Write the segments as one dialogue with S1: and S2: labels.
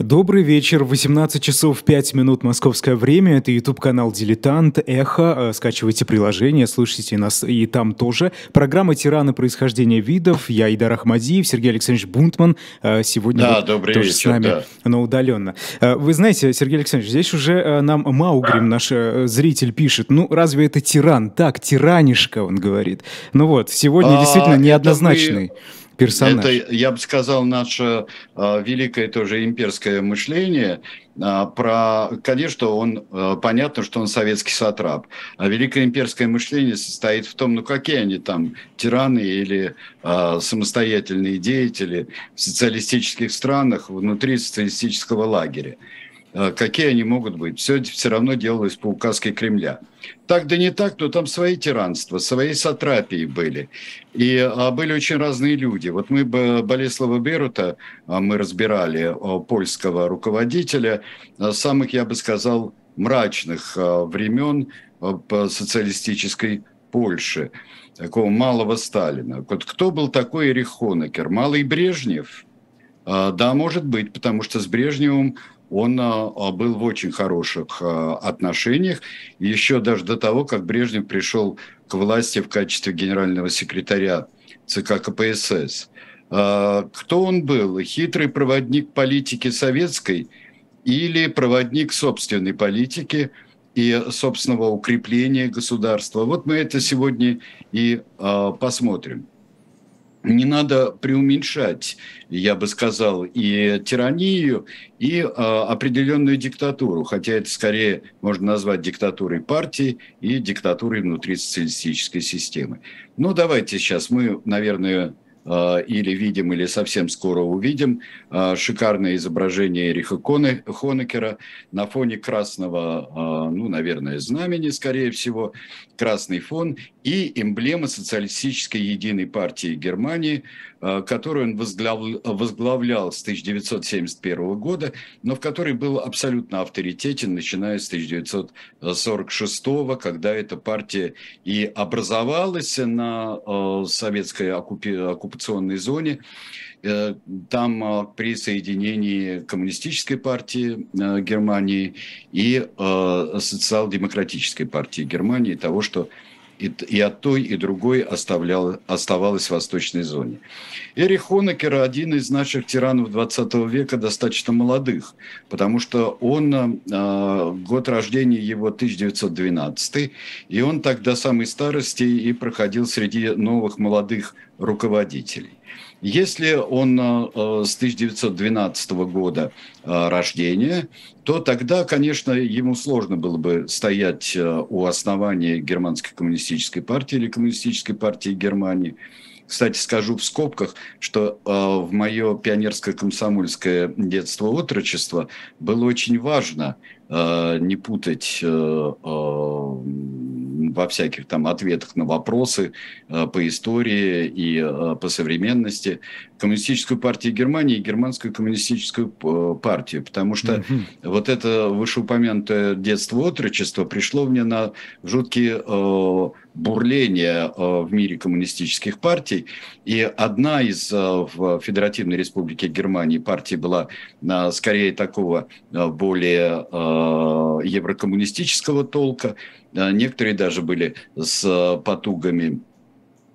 S1: Добрый вечер, 18 часов 5 минут московское время, это YouTube-канал «Дилетант», «Эхо», э, скачивайте приложение, слушайте нас и там тоже. Программа «Тираны. Происхождение видов», я Идар Ахмадиев, Сергей Александрович Бунтман, э, сегодня
S2: да,
S1: вот
S2: добрый
S1: тоже
S2: вечер,
S1: с нами,
S2: да.
S1: но удаленно. Э, вы знаете, Сергей Александрович, здесь уже нам Маугрим, наш зритель, пишет, ну разве это тиран? Так, тиранишка, он говорит. Ну вот, сегодня а, действительно неоднозначный. Мы персонаж.
S2: Это, я бы сказал, наше э, великое тоже имперское мышление. Э, про, конечно, он э, понятно, что он советский сатрап. А великое имперское мышление состоит в том, ну какие они там тираны или э, самостоятельные деятели в социалистических странах внутри социалистического лагеря. Э, какие они могут быть. Все все равно делалось по указке Кремля. Так да не так, но там свои тиранства, свои сатрапии были. И а, были очень разные люди. Вот мы Болеслава Берута, а, мы разбирали а, польского руководителя, а, самых, я бы сказал, мрачных времен социалистической Польши, такого малого Сталина. Вот кто был такой Эрих Хонекер? Малый Брежнев? Да, может быть, потому что с Брежневым он а, а, был в очень хороших а, отношениях, еще даже до того, как Брежнев пришел к власти в качестве генерального секретаря ЦК КПСС. Кто он был? Хитрый проводник политики советской или проводник собственной политики и собственного укрепления государства? Вот мы это сегодня и посмотрим не надо преуменьшать, я бы сказал, и тиранию, и э, определенную диктатуру, хотя это скорее можно назвать диктатурой партии и диктатурой внутри социалистической системы. Ну, давайте сейчас мы, наверное, а, или видим, или совсем скоро увидим а, шикарное изображение Эриха Хонекера на фоне красного, а, ну, наверное, знамени, скорее всего, красный фон и эмблема социалистической единой партии Германии – Э, которую он возглавлял с 1971 года, но в которой был абсолютно авторитетен, начиная с 1946, когда эта партия и образовалась на э, советской оккупационной зоне. Э, там при соединении коммунистической партии Германии и социал-демократической партии Германии, того, что и, и от той, и другой оставлял, оставалась в восточной зоне. Эрих Хонекер – один из наших тиранов 20 века, достаточно молодых, потому что он, э, год рождения его 1912, и он тогда самой старости и проходил среди новых молодых руководителей. Если он э, с 1912 года э, рождения, то тогда, конечно, ему сложно было бы стоять э, у основания германской коммунистической партии или коммунистической партии Германии. Кстати, скажу в скобках, что э, в мое пионерско-комсомольское детство, отрочество было очень важно э, не путать э, э, во всяких там ответах на вопросы э, по истории и э, по современности коммунистическую партию Германии и германскую коммунистическую э, партию, потому что mm-hmm. вот это вышеупомянутое детство отрочество пришло мне на жуткие бурления э, в мире коммунистических партий, и одна из э, в Федеративной Республике Германии партий была э, скорее такого более еврокоммунистического толка, некоторые даже были с потугами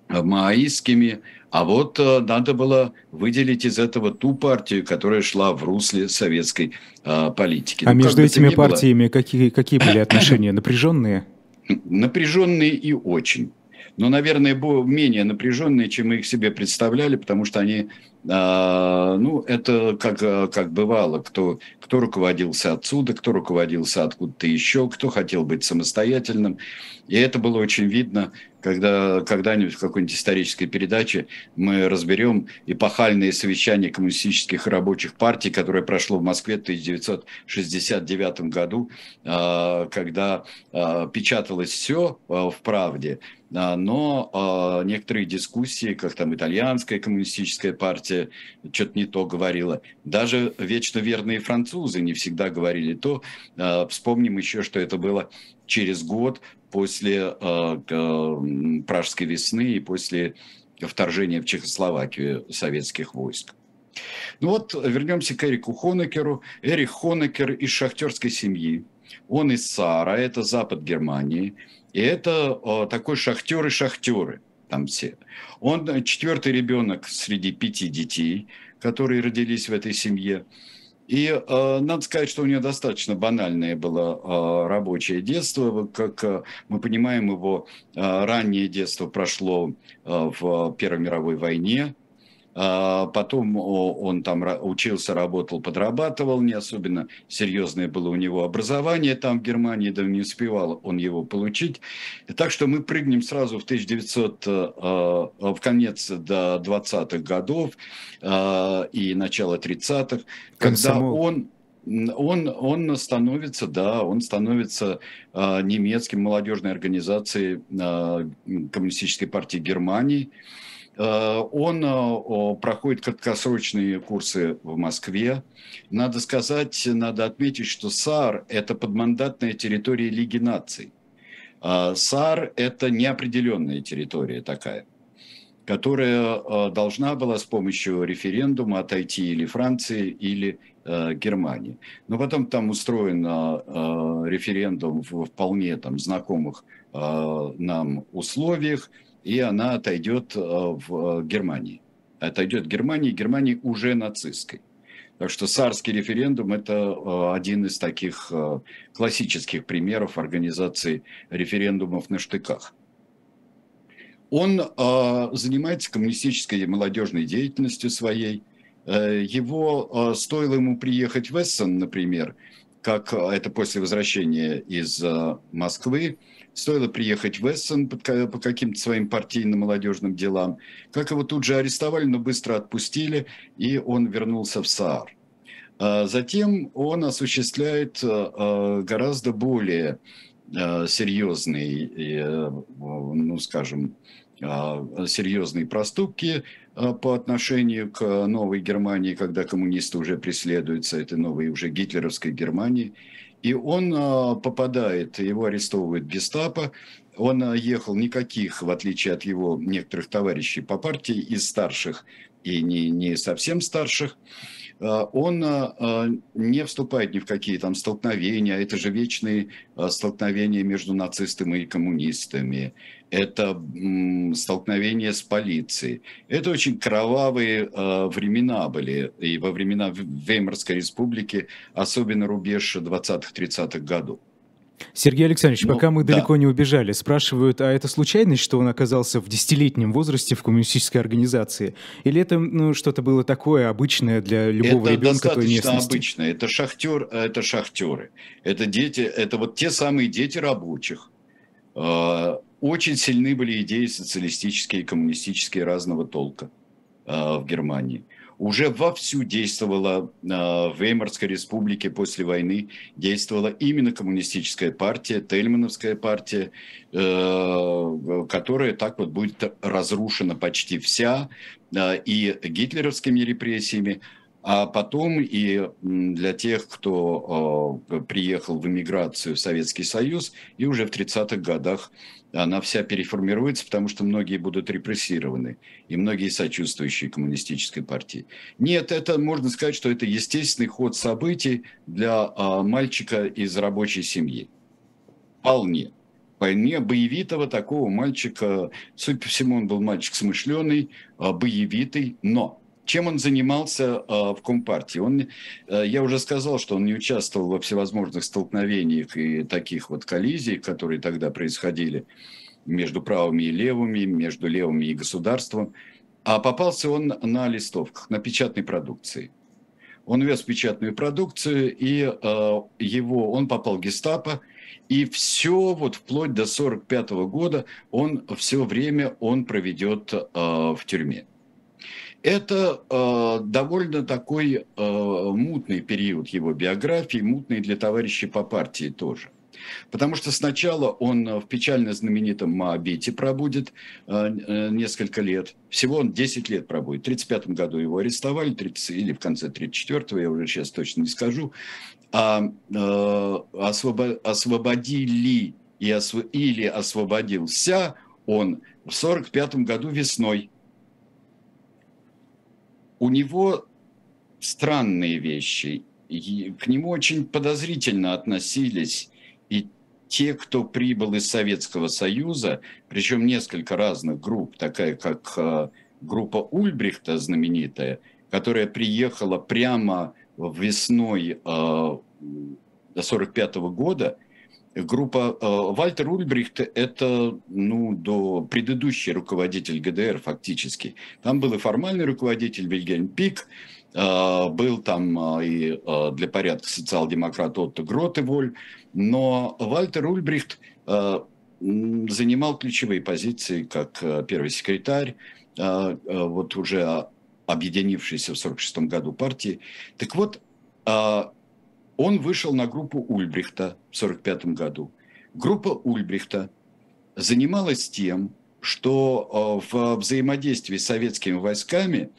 S2: маоистскими, а вот надо было выделить из этого ту партию, которая шла в русле советской политики.
S1: А ну, между этими партиями было... какие, какие были отношения? Напряженные?
S2: Напряженные и очень. Но, наверное, менее напряженные, чем мы их себе представляли, потому что они а, ну, это как, как бывало, кто, кто руководился отсюда, кто руководился откуда-то еще, кто хотел быть самостоятельным. И это было очень видно, когда когда-нибудь в какой-нибудь исторической передаче мы разберем эпохальные совещания коммунистических рабочих партий, которое прошло в Москве в 1969 году, а, когда а, печаталось все в «Правде», но некоторые дискуссии, как там итальянская коммунистическая партия, что-то не то говорила. Даже вечно верные французы не всегда говорили то. А, вспомним еще, что это было через год после а, Пражской весны и после вторжения в Чехословакию советских войск. Ну вот вернемся к Эрику Хонекеру. Эрик Хонекер из шахтерской семьи. Он из Сара, это запад Германии. И это о, такой шахтеры шахтеры там все. Он четвертый ребенок среди пяти детей, которые родились в этой семье. И э, надо сказать, что у него достаточно банальное было э, рабочее детство. Как э, мы понимаем, его э, раннее детство прошло э, в Первой мировой войне. А, потом он там учился, работал, подрабатывал, не особенно серьезное было у него образование там в Германии, да не успевал он его получить. Так что мы прыгнем сразу в 1900, э, э, в конец до 20-х годов э, и начало 30-х, когда он он, он становится, да, он становится э, немецким молодежной организацией э, Коммунистической партии Германии. Э, он э, проходит краткосрочные курсы в Москве. Надо сказать, надо отметить, что САР – это подмандатная территория Лиги наций. А САР – это неопределенная территория такая, которая э, должна была с помощью референдума отойти или Франции, или Германии. Но потом там устроен референдум в вполне там, знакомых нам условиях – и она отойдет э, в Германии. Отойдет Германии, Германии уже нацистской. Так что сарский референдум – это э, один из таких э, классических примеров организации референдумов на штыках. Он занимается коммунистической молодежной деятельностью своей. Его стоило ему приехать в Эссен, например, как это после возвращения из Москвы, Стоило приехать в Эссен по каким-то своим партийным молодежным делам, как его тут же арестовали, но быстро отпустили, и он вернулся в СААР. А затем он осуществляет э, э, гораздо более э, серьезные, ну, скажем, серьезные проступки по отношению к новой Германии, когда коммунисты уже преследуются, этой новой уже гитлеровской Германии. И он а, попадает, его арестовывает гестапо, он а, ехал никаких, в отличие от его некоторых товарищей по партии, из старших и не, не совсем старших, он не вступает ни в какие там столкновения, это же вечные столкновения между нацистами и коммунистами, это столкновение с полицией. Это очень кровавые э, времена были, и во времена Веймарской республики, особенно рубеж 20-30-х годов.
S1: Сергей Александрович, ну, пока мы да. далеко не убежали, спрашивают, а это случайность, что он оказался в десятилетнем возрасте в коммунистической организации? Или это ну, что-то было такое обычное для любого это ребенка той местности?
S2: Это обычное. Это, шахтер, это шахтеры. Это дети, это вот те самые дети рабочих. Э, очень сильны были идеи социалистические и коммунистические разного толка э, в Германии. Уже вовсю действовала э, в Веймарской республике после войны, действовала именно коммунистическая партия, Тельмановская партия, э, которая так вот будет разрушена почти вся и гитлеровскими репрессиями, а потом и для тех, кто приехал в эмиграцию в Советский Союз и уже в 30-х годах она вся переформируется, потому что многие будут репрессированы, и многие сочувствующие коммунистической партии. Нет, это можно сказать, что это естественный ход событий для а, мальчика из рабочей семьи. Вполне. Вполне боевитого такого мальчика, судя по всему, он был мальчик смышленый, а, боевитый, но чем он занимался э, в Компартии? Он, э, я уже сказал, что он не участвовал во всевозможных столкновениях и таких вот коллизий, которые тогда происходили между правыми и левыми, между левыми и государством. А попался он на листовках, на печатной продукции. Он вез печатную продукцию, и э, его, он попал в гестапо, и все, вот вплоть до 1945 года, он все время он проведет э, в тюрьме. Это э, довольно такой э, мутный период его биографии, мутный для товарищей по партии тоже. Потому что сначала он в печально знаменитом Моабите пробудет э, э несколько лет. Всего он 10 лет пробудет. В 1935 году его арестовали, 30, или в конце 1934, я уже сейчас точно не скажу. А, э, освобо, освободили и осв, или освободился он в 1945 году весной у него странные вещи. И к нему очень подозрительно относились и те, кто прибыл из Советского Союза, причем несколько разных групп, такая как э, группа Ульбрихта знаменитая, которая приехала прямо весной 1945 э, года, группа э, Вальтер Ульбрихт – это ну, до предыдущий руководитель ГДР фактически. Там был и формальный руководитель Вильгельм Пик, э, был там и для порядка социал-демократ Отто Гротеволь, но Вальтер Ульбрихт занимал ключевые позиции как первый секретарь, вот уже объединившейся в 1946 году партии. Так вот, он вышел на группу Ульбрихта в 1945 году. Группа Ульбрихта занималась тем, что а, в взаимодействии с советскими войсками,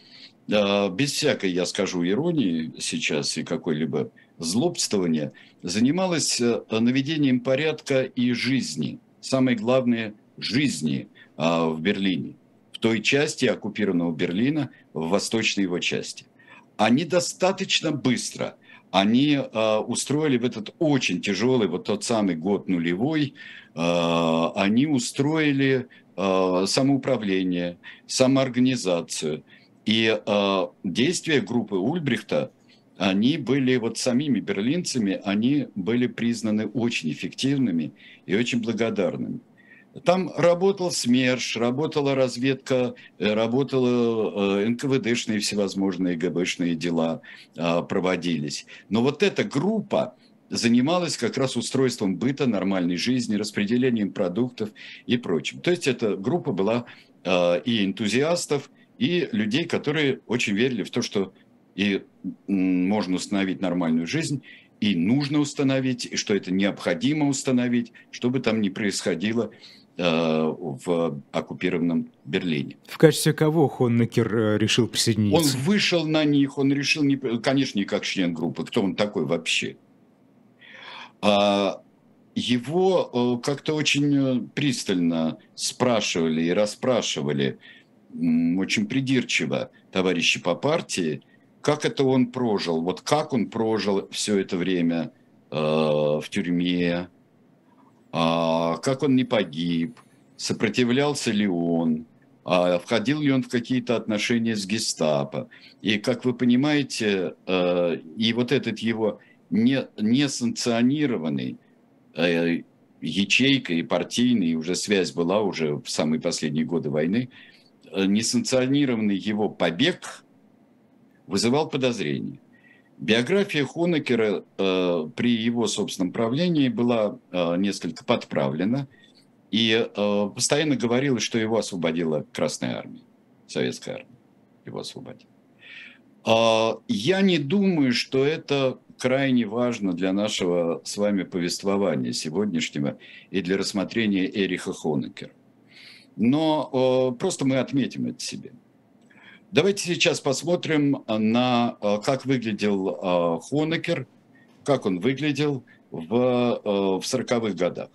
S2: а, без всякой, я скажу, иронии сейчас и какой-либо злобствования, занималась наведением порядка и жизни. Самое главное – жизни в Берлине – в той части оккупированного Берлина, в восточной его части. Они достаточно быстро, они э, устроили в этот очень тяжелый, вот тот самый год нулевой, э, они устроили э, самоуправление, самоорганизацию. И э, действия группы Ульбрихта, они были вот самими берлинцами, они были признаны очень эффективными и очень благодарными. Там работал СМЕРШ, работала разведка, э, работала э, НКВДшные всевозможные ГБшные дела а, проводились. Но вот эта группа занималась как раз устройством быта, нормальной жизни, распределением продуктов и прочим. То есть эта группа была а, и энтузиастов, и людей, которые очень верили в то, что и можно установить нормальную жизнь, и нужно установить, и что это необходимо установить, что бы там ни происходило в оккупированном Берлине.
S1: В качестве кого Хоннекер э, решил присоединиться?
S2: Он вышел на них, он решил, не, конечно, не как член группы, кто он такой вообще. А его э, как-то очень пристально спрашивали и расспрашивали, очень придирчиво товарищи по партии, как это он прожил, вот как он прожил все это время в тюрьме, а, как он не погиб, сопротивлялся ли он, а входил ли он в какие-то отношения с гестапо. И, как вы понимаете, э, и вот этот его не, несанкционированный э, ячейка и партийный, уже связь была уже в самые последние годы войны, э, несанкционированный его побег вызывал подозрения. Биография Хонекера э, при его собственном правлении была э, несколько подправлена, и э, постоянно говорилось, что его освободила Красная Армия, Советская Армия его освободила. Э, я не думаю, что это крайне важно для нашего с вами повествования сегодняшнего и для рассмотрения Эриха Хонекера. Но э, просто мы отметим это себе. Давайте сейчас посмотрим на э, как выглядел э, Хонекер, как он выглядел в, в 40-х годах.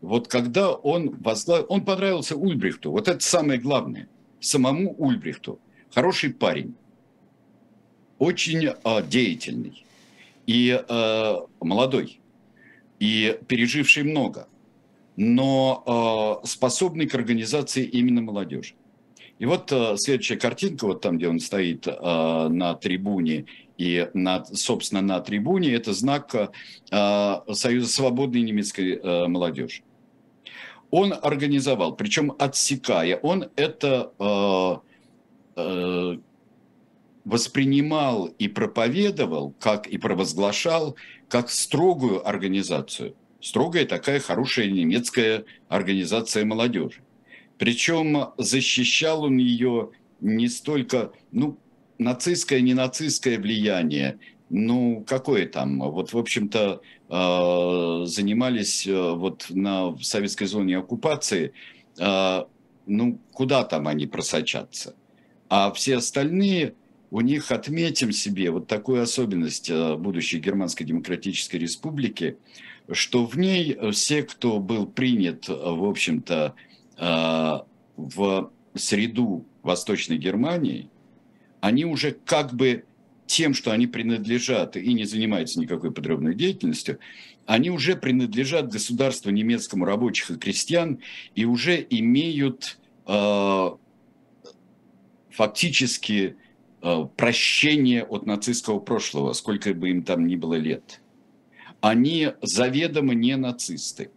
S2: Вот когда он возглавил, он понравился Ульбрихту, вот это самое главное, самому Ульбрихту. Хороший парень, очень деятельный и молодой, и переживший много, но способный к организации именно молодежи. И вот э, следующая картинка, вот там, где он стоит э, на трибуне, и, на, собственно, на трибуне, это знак э, Союза свободной немецкой э, молодежи. Он организовал, причем отсекая, он это э, э, воспринимал и проповедовал, как и провозглашал, как строгую организацию. Строгая такая хорошая немецкая организация молодежи. Причем защищал он ее не столько, ну, нацистское, не нацистское влияние, ну, какое там? Вот, в общем-то, э, занимались э, вот на советской зоне оккупации, э, ну, куда там они просочатся? А все остальные, у них отметим себе вот такую особенность будущей Германской Демократической Республики, что в ней все, кто был принят, в общем-то, Э, в среду Восточной Германии, они уже как бы тем, что они принадлежат и не занимаются никакой подрывной деятельностью, они уже принадлежат государству немецкому рабочих и крестьян и уже имеют э, фактически э, прощение от нацистского прошлого, сколько бы им там ни было лет. Они заведомо не нацисты.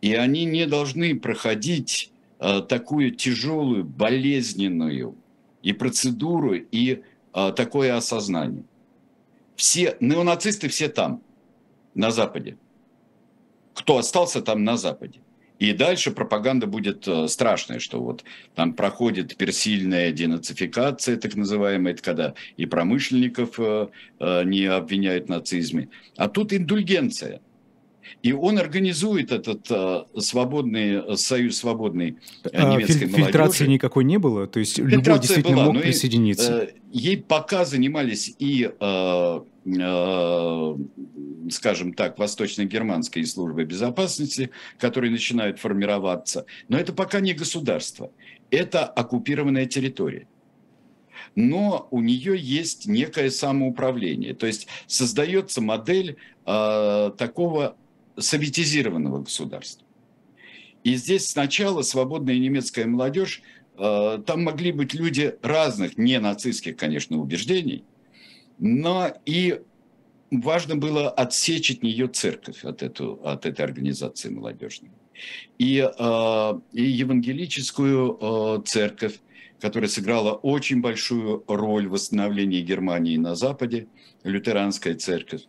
S2: И они не должны проходить э, такую тяжелую, болезненную и процедуру, и э, такое осознание. Все неонацисты все там, на Западе. Кто остался там на Западе. И дальше пропаганда будет э, страшная, что вот там проходит персильная денацификация, так называемая, это когда и промышленников э, э, не обвиняют в нацизме. А тут индульгенция – и он организует этот э, свободный союз свободный
S1: э, а, немецкой Филь- Фильтрации молодежи. никакой не было? То есть Фильтрация любой действительно была, мог присоединиться?
S2: И, э, ей пока занимались и, э, э, скажем так, восточно-германские службы безопасности, которые начинают формироваться. Но это пока не государство. Это оккупированная территория но у нее есть некое самоуправление. То есть создается модель э, такого советизированного государства. И здесь сначала свободная немецкая молодежь, э, там могли быть люди разных, не нацистских, конечно, убеждений, но и важно было отсечь от нее церковь, от, эту, от этой организации молодежной. И, э, и евангелическую э, церковь, которая сыграла очень большую роль в восстановлении Германии на Западе, лютеранская церковь,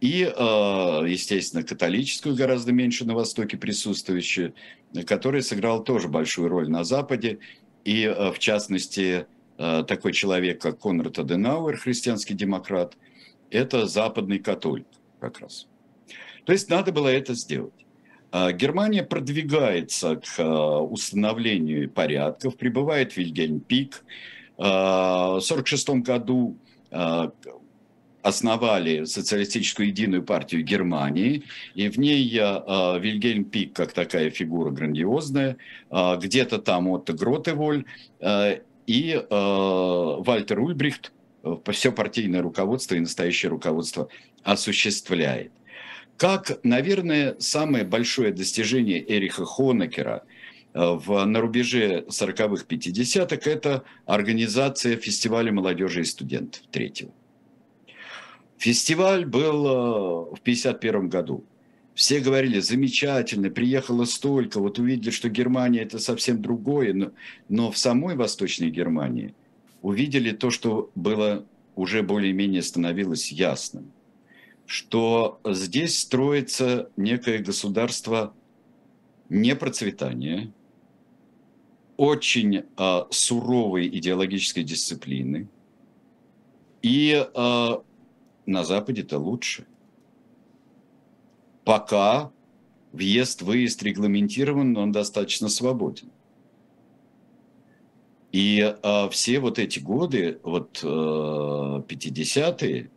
S2: и, э, естественно, католическую, гораздо меньше на Востоке присутствующую, которая сыграла тоже большую роль на Западе. И, э, в частности, э, такой человек, как Конрад Аденауэр, христианский демократ, это западный католик как раз. То есть надо было это сделать. Германия продвигается к установлению порядков, прибывает Вильгельм Пик. В 1946 году основали социалистическую единую партию Германии, и в ней э, Вильгельм Пик как такая фигура грандиозная, э, где-то там Отто Гротеволь э, и э, Вальтер Ульбрихт все партийное руководство и настоящее руководство осуществляет. Как, наверное, самое большое достижение Эриха Хонекера в, на рубеже 40-х, 50-х – это организация фестиваля молодежи и студентов третьего. Фестиваль был э, в 1951 году. Все говорили, замечательно, приехало столько, вот увидели, что Германия это совсем другое, но, но в самой Восточной Германии увидели то, что было уже более-менее становилось ясным, что здесь строится некое государство непроцветания, очень э, суровой идеологической дисциплины и э, на Западе это лучше. Пока въезд-выезд регламентирован, но он достаточно свободен. И а, все вот эти годы, вот а, 50-е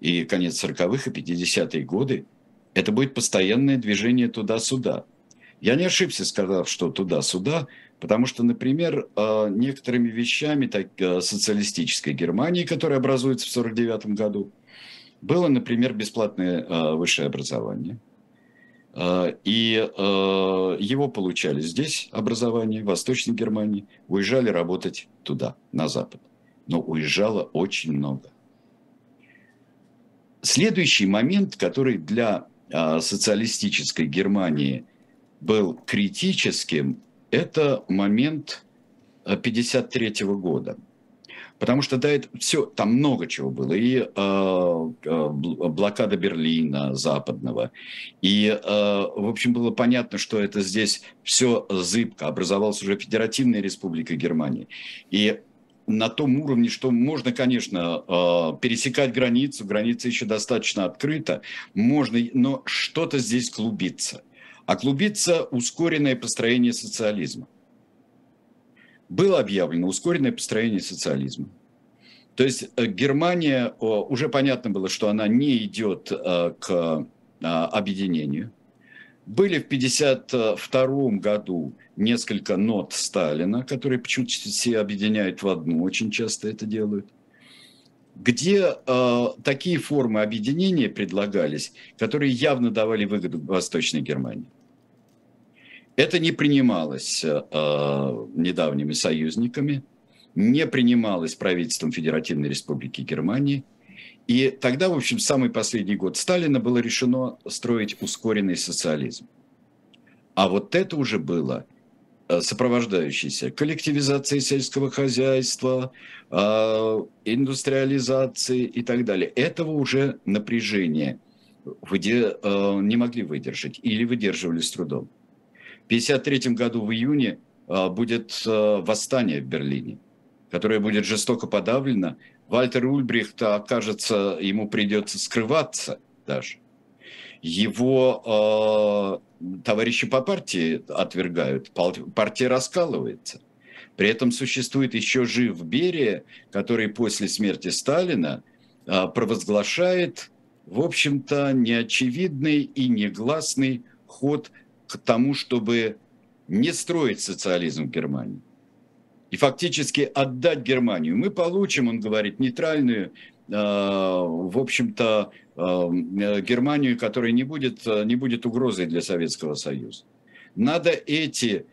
S2: и конец 40-х и 50-е годы, это будет постоянное движение туда-сюда. Я не ошибся, сказав, что туда-сюда, потому что, например, а, некоторыми вещами так, а, социалистической Германии, которая образуется в 1949 году, было, например, бесплатное э, высшее образование. Э, и э, его получали здесь образование, в Восточной Германии, уезжали работать туда, на Запад. Но уезжало очень много. Следующий момент, который для социалистической Германии был критическим, это момент 1953 года – Потому что да, это все, там много чего было. И э, э блокада Берлина западного. И, э, в общем, было понятно, что это здесь все зыбко. Образовалась уже Федеративная Республика Германии. И на том уровне, что можно, конечно, э, пересекать границу, граница еще достаточно открыта, можно, но что-то здесь клубится. А клубится ускоренное построение социализма было объявлено ускоренное построение социализма. То есть э, Германия, уже понятно было, что она не идет э, к э, объединению. Были в 1952 году несколько нот Сталина, которые почему-то все объединяют в одну, очень часто это делают. где э, такие формы объединения предлагались, которые явно давали выгоду Восточной Германии. Это не принималось э, недавними союзниками, не принималось правительством Федеративной Республики Германии. И тогда, в общем, самый последний год Сталина было решено строить ускоренный социализм. А вот это уже было Э, сопровождающейся коллективизацией сельского хозяйства, э, индустриализации и так далее. Этого уже напряжение где э, не могли выдержать или выдерживали с трудом. В 1953 году в июне будет восстание в Берлине, которое будет жестоко подавлено. Вальтер Ульбрихт окажется, ему придется скрываться даже. Его товарищи по партии отвергают, партия раскалывается. При этом существует еще жив Берия, который после смерти Сталина а, провозглашает, в общем-то, неочевидный и негласный ход к тому, чтобы не строить социализм в Германии. И фактически отдать Германию. Мы получим, он говорит, нейтральную Э, в общем-то, э, Германию, которая не будет, э, не будет угрозой для Советского Союза. Надо эти...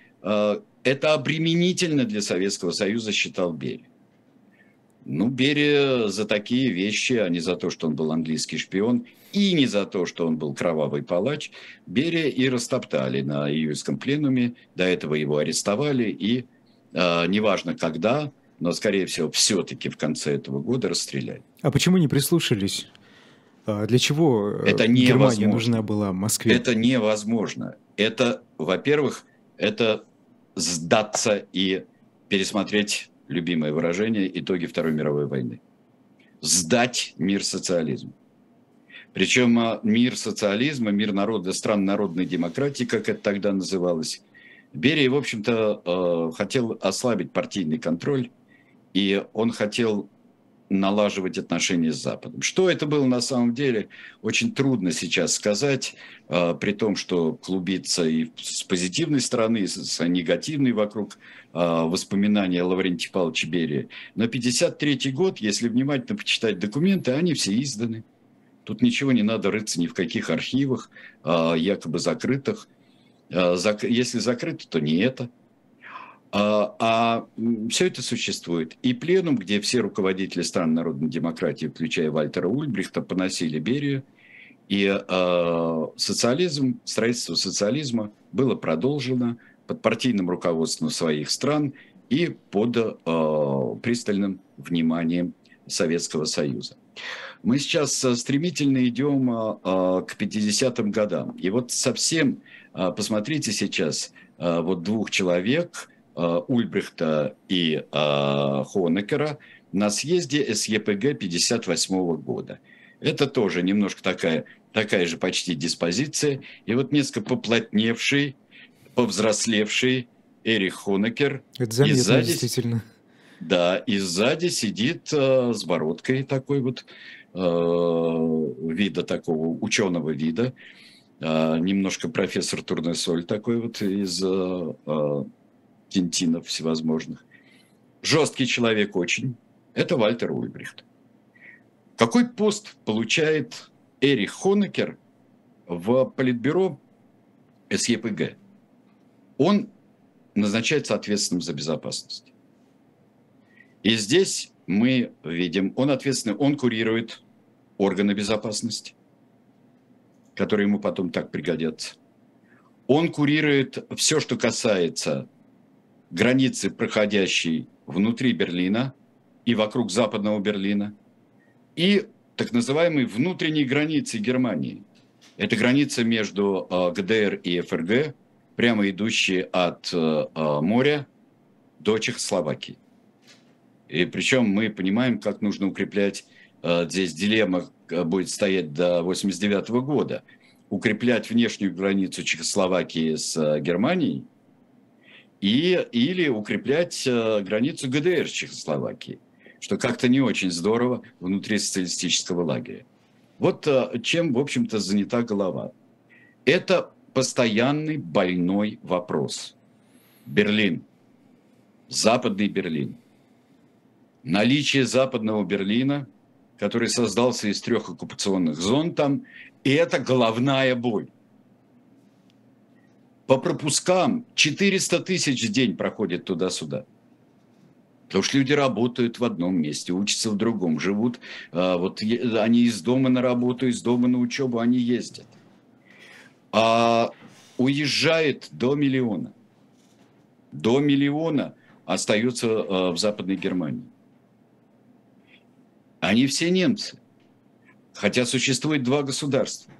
S2: Это обременительно для Советского Союза, считал Берия. Ну, Берия за такие вещи, а не за то, что он был английский шпион, и не за то, что он был кровавый палач, Берия и растоптали на июльском пленуме. До этого его арестовали, и э, неважно когда, но, скорее всего, все-таки в конце этого года расстреляли.
S1: А почему не прислушались? А для чего э, это Германия нужна была Москве?
S2: Это невозможно. Это, во-первых, это сдаться и пересмотреть любимое выражение итоги Второй мировой войны. Сдать мир социализму. Причем а, мир социализма, мир народа, стран народной демократии, как это тогда называлось, Берия, в общем-то, э, хотел ослабить партийный контроль и он хотел налаживать отношения с Западом. Что это было на самом деле, очень трудно сейчас сказать, э, при том, что клубится и с позитивной стороны, и с негативной вокруг воспоминания о Лаврентии Павловиче Берии. Но 1953 год, если внимательно почитать документы, они все изданы. Тут ничего не надо рыться ни в каких архивах, э, якобы закрытых. Зак... Если закрыто, то не это – а, а все это существует. И пленум, где все руководители стран народной демократии, включая Вальтера Ульбрихта, поносили Берию, и э, социализм, строительство социализма было продолжено под партийным руководством своих стран и под э, пристальным вниманием Советского Союза. Мы сейчас стремительно идем э, к 50-м годам. И вот совсем, э, посмотрите сейчас, э, вот двух человек – Э, Ульбрихта и э, Хонекера на съезде СЕПГ 58 года. Это тоже немножко такая, такая же почти диспозиция. И вот несколько поплотневший, повзрослевший Эрих Хонекер.
S1: Это заметно, и сзади, действительно.
S2: Да, и сзади сидит э, с бородкой такой вот э, вида такого, ученого вида. Э, немножко профессор Турнесоль такой вот из э, Тинтинов всевозможных. Жесткий человек очень. Это Вальтер Ульбрихт. Какой пост получает Эрих Хонекер в политбюро СЕПГ? Он назначается ответственным за безопасность. И здесь мы видим, он ответственный, он курирует органы безопасности, которые ему потом так пригодятся. Он курирует все, что касается границы, проходящей внутри Берлина и вокруг западного Берлина, и так называемой внутренней границы Германии. Это граница между э, ГДР и ФРГ, прямо идущие от э, э, моря до Чехословакии. И причем мы понимаем, как нужно укреплять, здесь дилемма будет стоять до 1989 года, укреплять внешнюю границу Чехословакии с Германией – и, или укреплять э, границу ГДР с Чехословакией, что как-то не очень здорово внутри социалистического лагеря. Вот э, чем, в общем-то, занята голова. Это постоянный больной вопрос. Берлин, западный Берлин. Наличие западного Берлина который создался из трех оккупационных зон там, и это головная боль. По пропускам 400 тысяч в день проходит туда-сюда. Потому что люди работают в одном месте, учатся в другом, живут. А, вот они из дома на работу, из дома на учебу, они ездят. А уезжает до миллиона. До миллиона остаются а, в Западной Германии. Они все немцы. Хотя существует два государства.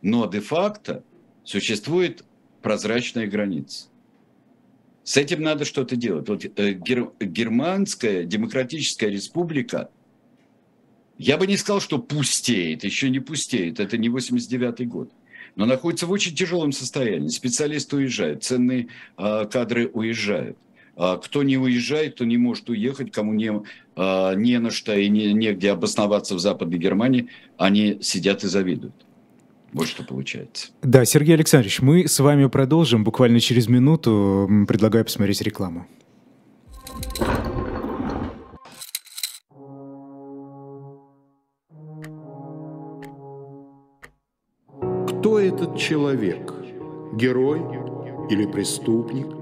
S2: Но де-факто существует прозрачная граница. С этим надо что-то делать. Вот э, гер, Германская Демократическая Республика, я бы не сказал, что пустеет, еще не пустеет, это не 89 год, но находится в очень тяжелом состоянии. Специалисты уезжают, ценные э, кадры уезжают. А кто не уезжает, кто не может уехать, кому не, а, не на что и не, негде обосноваться в Западной Германии, они сидят и завидуют. Вот что получается.
S1: Да, Сергей Александрович, мы с вами продолжим буквально через минуту. Предлагаю посмотреть рекламу.
S3: Кто этот человек? Герой или преступник?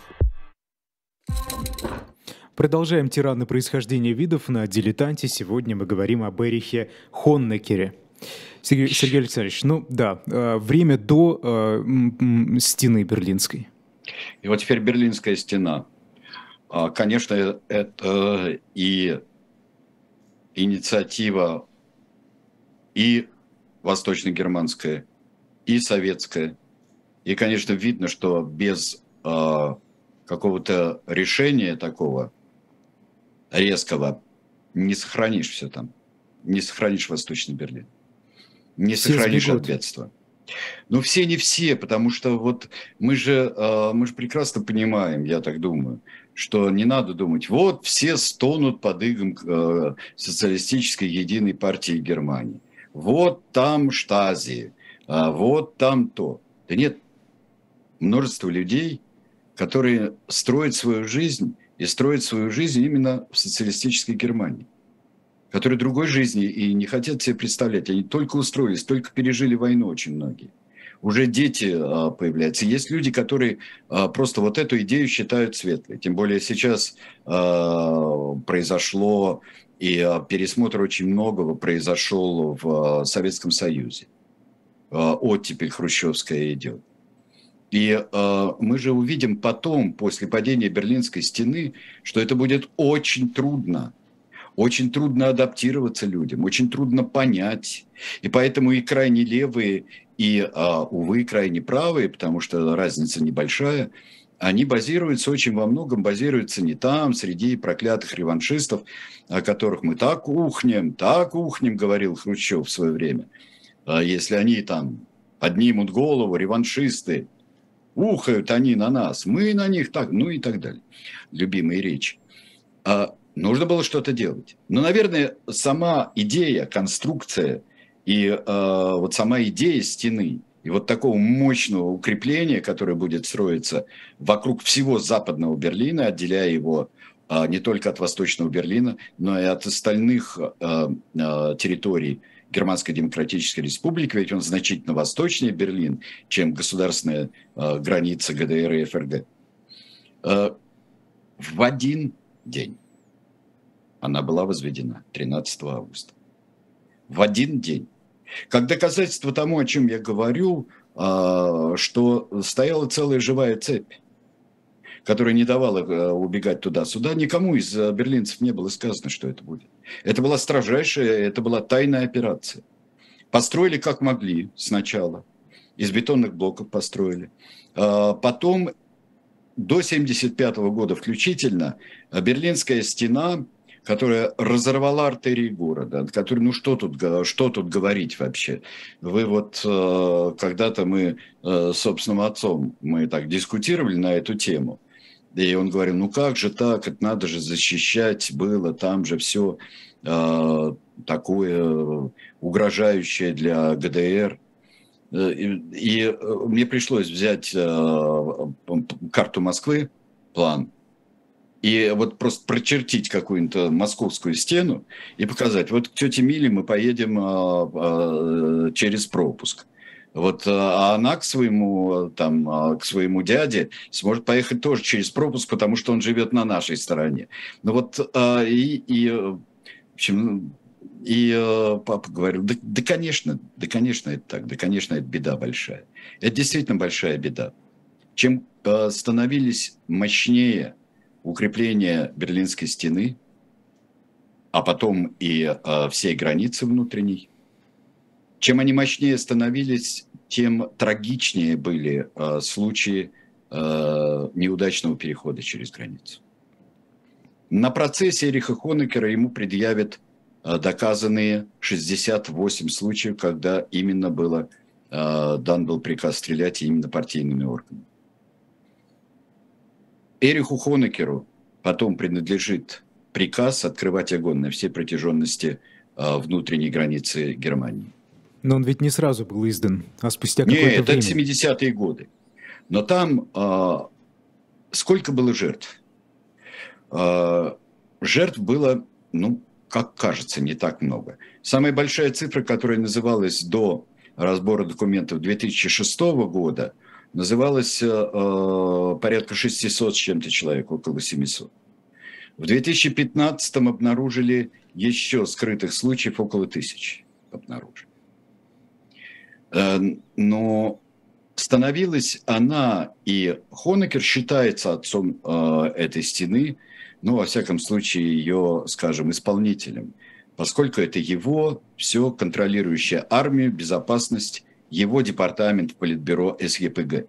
S1: Продолжаем тираны происхождения видов на «Дилетанте». Сегодня мы говорим об Эрихе Хоннекере. Сергей, Сергей Александрович, ну да, э, время до э, стены Берлинской.
S2: И вот теперь Берлинская стена. А, конечно, это и инициатива и восточно-германская, и советская. И, конечно, видно, что без э, какого-то решения такого резкого, не сохранишь все там. Не сохранишь Восточный Берлин. Не все сохранишь сбегут. от бедства. Но все не все, потому что вот мы же, а, мы же прекрасно понимаем, я так думаю, что не надо думать, вот все стонут под игом а, социалистической единой партии Германии. Вот там штази, а вот там то. Да нет, множество людей, которые строят свою жизнь и строят свою жизнь именно в социалистической Германии, которые другой жизни и не хотят себе представлять. Они только устроились, только пережили войну очень многие. Уже дети а, появляются. Есть люди, которые а, просто вот эту идею считают светлой. Тем более сейчас а, произошло, и пересмотр очень многого произошел в Советском Союзе. Оттепель хрущевская идет. И э, мы же увидим потом, после падения Берлинской стены, что это будет очень трудно. Очень трудно адаптироваться людям, очень трудно понять. И поэтому и крайне левые, и, э, увы, крайне правые, потому что разница небольшая, они базируются очень во многом, базируются не там, среди проклятых реваншистов, о которых мы так ухнем, так ухнем, говорил Хрущев в свое время. А если они там поднимут голову, реваншисты, ухают они на нас, мы на них так, ну и так далее. Любимые речи. А нужно было что-то делать. Но, наверное, сама идея, конструкция и э, вот сама идея стены и вот такого мощного укрепления, которое будет строиться вокруг всего западного Берлина, отделяя его э, не только от восточного Берлина, но и от остальных э, э, территорий Германской Демократической Республики, ведь он значительно восточнее Берлин, чем государственная э, граница ГДР и ФРГ. Э, в один день она была возведена, 13 августа. В один день. Как доказательство тому, о чем я говорю, а, что стояла целая живая цепь которая не давала э, убегать туда-сюда, никому из э, берлинцев не было сказано, что это будет. Это была строжайшая, это была тайная операция. Построили как могли сначала. Из бетонных блоков построили. А потом до 1975 года включительно Берлинская стена которая разорвала артерии города, который, ну что тут, что тут говорить вообще? Вы вот, э, когда-то мы с собственным отцом, мы так дискутировали на эту тему, и он говорил, ну как же так, это надо же защищать было, там же все э, такое угрожающее для ГДР. И, и мне пришлось взять карту Москвы, план, и вот просто прочертить какую-то московскую стену и показать, вот к тете Миле мы поедем а, а, через пропуск. Вот, а она к своему, там, а, к своему дяде сможет поехать тоже через пропуск, потому что он живет на нашей стороне. Ну вот, и, и в общем, и папа говорил, да, да, конечно, да, конечно, это так, да, конечно, это беда большая. Это действительно большая беда. Чем становились мощнее укрепление Берлинской стены, а потом и э, всей границы внутренней. Чем они мощнее становились, тем трагичнее были э, случаи э, неудачного перехода через границу. На процессе Эриха Хонекера ему предъявят э, доказанные 68 случаев, когда именно было, э, дан был приказ стрелять именно партийными органами. Эриху Хонекеру потом принадлежит приказ открывать огонь на всей протяженности а, внутренней границы Германии.
S1: Но он ведь не сразу был издан, а спустя
S2: какое-то Нет, время. Нет, это 70-е годы. Но там а, сколько было жертв? А, жертв было, ну, как кажется, не так много. Самая большая цифра, которая называлась до разбора документов 2006 года – называлось э, э порядка 600 с чем-то человек, около 700. В 2015 обнаружили еще скрытых случаев около тысячи обнаружили. Э, но становилась она, и Хонекер считается отцом э, этой стены, ну, во всяком случае, ее, скажем, исполнителем, поскольку это его все контролирующая армию, безопасность его департамент Политбюро СЕПГ.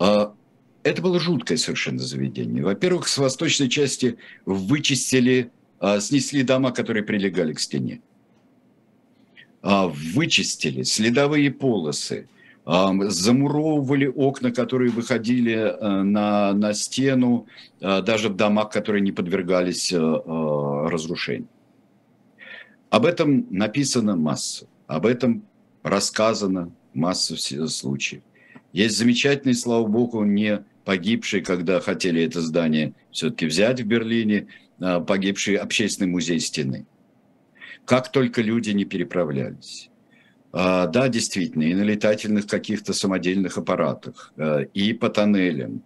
S2: А, это было жуткое совершенно заведение. Во-первых, с восточной части вычистили, а, снесли дома, которые прилегали к стене. А, вычистили следовые полосы, замуровывали окна, которые выходили на, на стену, даже в домах, которые не подвергались разрушению. Об этом написано масса. Об этом рассказано масса случаев. Есть замечательный, слава богу, не погибший, когда хотели это здание все-таки взять в Берлине, а, погибший общественный музей стены. Как только люди не переправлялись. А, да, действительно, и на летательных каких-то самодельных аппаратах, а, и по тоннелям.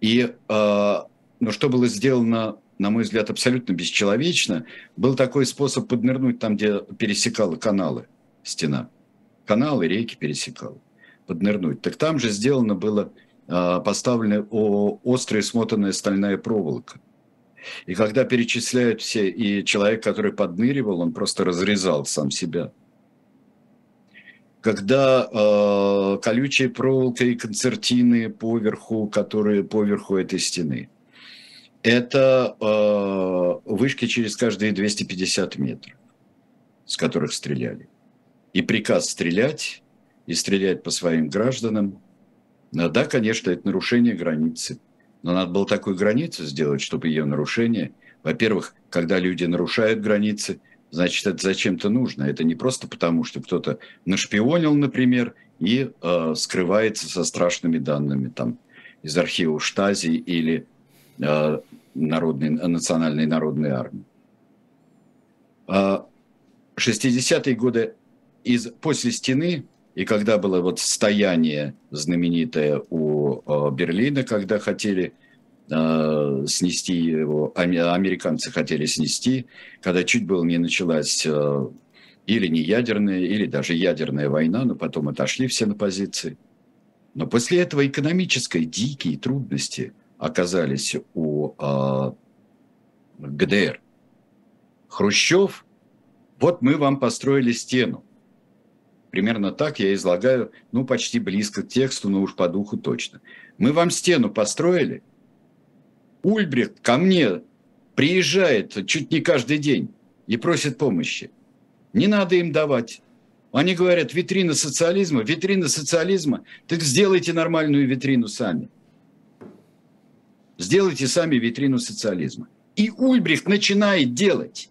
S2: И, но что было сделано, на мой взгляд, абсолютно бесчеловечно, был такой способ поднырнуть там, где пересекала каналы стена каналы, реки пересекал, поднырнуть. Так там же сделано было, а, поставлена острая смотанная стальная проволока. И когда перечисляют все, и человек, который подныривал, он просто разрезал сам себя. Когда э, колючая проволока и концертины поверху, которые поверху этой стены. Это э, вышки через каждые 250 метров, с которых стреляли и приказ стрелять, и стрелять по своим гражданам, ну да, конечно, это нарушение границы. Но надо было такую границу сделать, чтобы ее нарушение... Во-первых, когда люди нарушают границы, значит, это зачем-то нужно. Это не просто потому, что кто-то нашпионил, например, и э, скрывается со страшными данными там, из архива Штази или э, народной, национальной народной армии. 60-е а годы из, после стены, и когда было вот стояние знаменитое у э, Берлина, когда хотели э, снести его, американцы хотели снести, когда чуть было не началась э, или не ядерная, или даже ядерная война, но потом отошли все на позиции. Но после этого экономической дикие трудности оказались у э, ГДР. Хрущев, вот мы вам построили стену. Примерно так я излагаю, ну, почти близко к тексту, но уж по духу точно. Мы вам стену построили. Ульбрихт ко мне приезжает чуть не каждый день и просит помощи. Не надо им давать. Они говорят, витрина социализма, витрина социализма. Так сделайте нормальную витрину сами. Сделайте сами витрину социализма. И Ульбрихт начинает делать.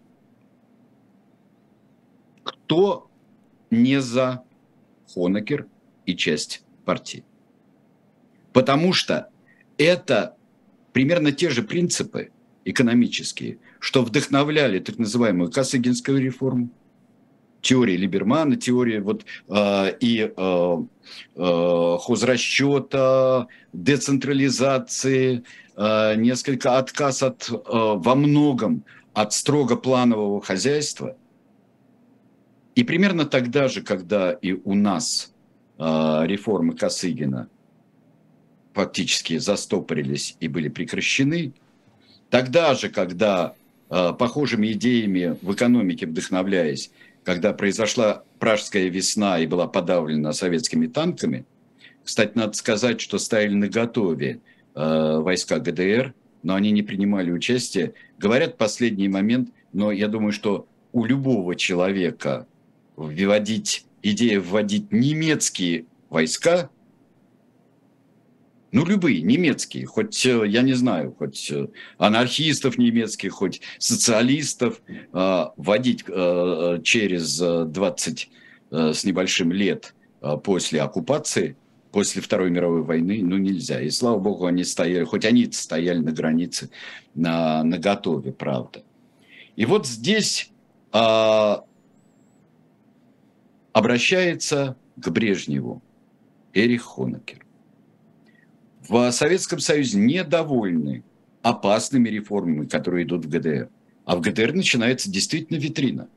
S2: Кто не за Хонекер и часть партии? Потому что это примерно те же принципы экономические, что вдохновляли так называемую Косыгинскую реформу, теории Либермана, теории вот, э, и э, э, хозрасчета, децентрализации, э, несколько отказ от, э, во многом от строго планового хозяйства. И примерно тогда же, когда и у нас э, реформы Косыгина фактически застопорились и были прекращены, тогда же, когда э, похожими идеями в экономике вдохновляясь, когда произошла Пражская весна и была подавлена советскими танками, кстати, надо сказать, что стояли на готове э, войска ГДР, но они не принимали участие. Говорят, последний момент, но я думаю, что у любого человека вводить, идея вводить немецкие войска – ну, любые, немецкие, хоть, э, я не знаю, хоть э, анархистов немецких, хоть социалистов, э, вводить через 20 с небольшим лет после оккупации, после Второй мировой войны, ну, нельзя. И слава богу, они стояли, хоть они стояли на границе, на, на готове, правда. И вот здесь а, обращается к Брежневу Эрих Хонекер в Советском Союзе недовольны опасными реформами, которые идут в ГДР. А в ГДР начинается действительно витрина.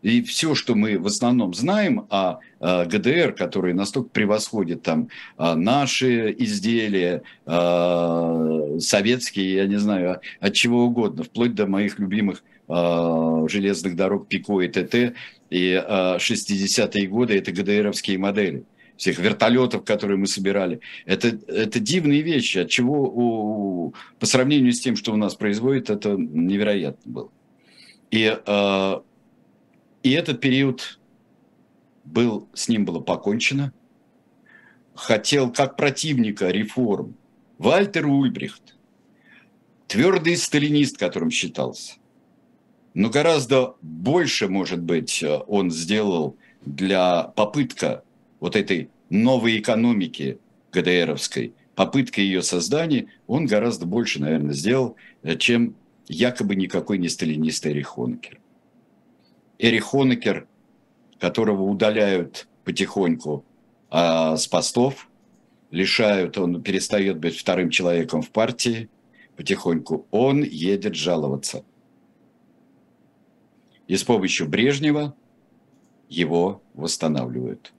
S2: И все, что мы в основном знаем о, о ГДР, которые настолько превосходят там а, наши изделия, а, советские, я не знаю, от чего угодно, вплоть до моих любимых железных дорог ПИКО и ТТ, и 60-е годы это ГДРовские модели всех вертолетов, которые мы собирали. Это, это дивные вещи, от чего у, по сравнению с тем, что у нас производит, это невероятно было. И, э, и этот период был, с ним было покончено. Хотел как противника реформ Вальтер Ульбрихт, твердый сталинист, которым считался, но гораздо больше, может быть, он сделал для попытка вот этой новой экономики ГДРовской, попытка ее создания, он гораздо больше, наверное, сделал, э, чем якобы никакой не сталинист Эрих Хонекер. Эрих Хонекер, которого удаляют потихоньку а, с постов, лишают, он перестает быть вторым человеком в партии, потихоньку он едет жаловаться. И с помощью Брежнева его восстанавливают.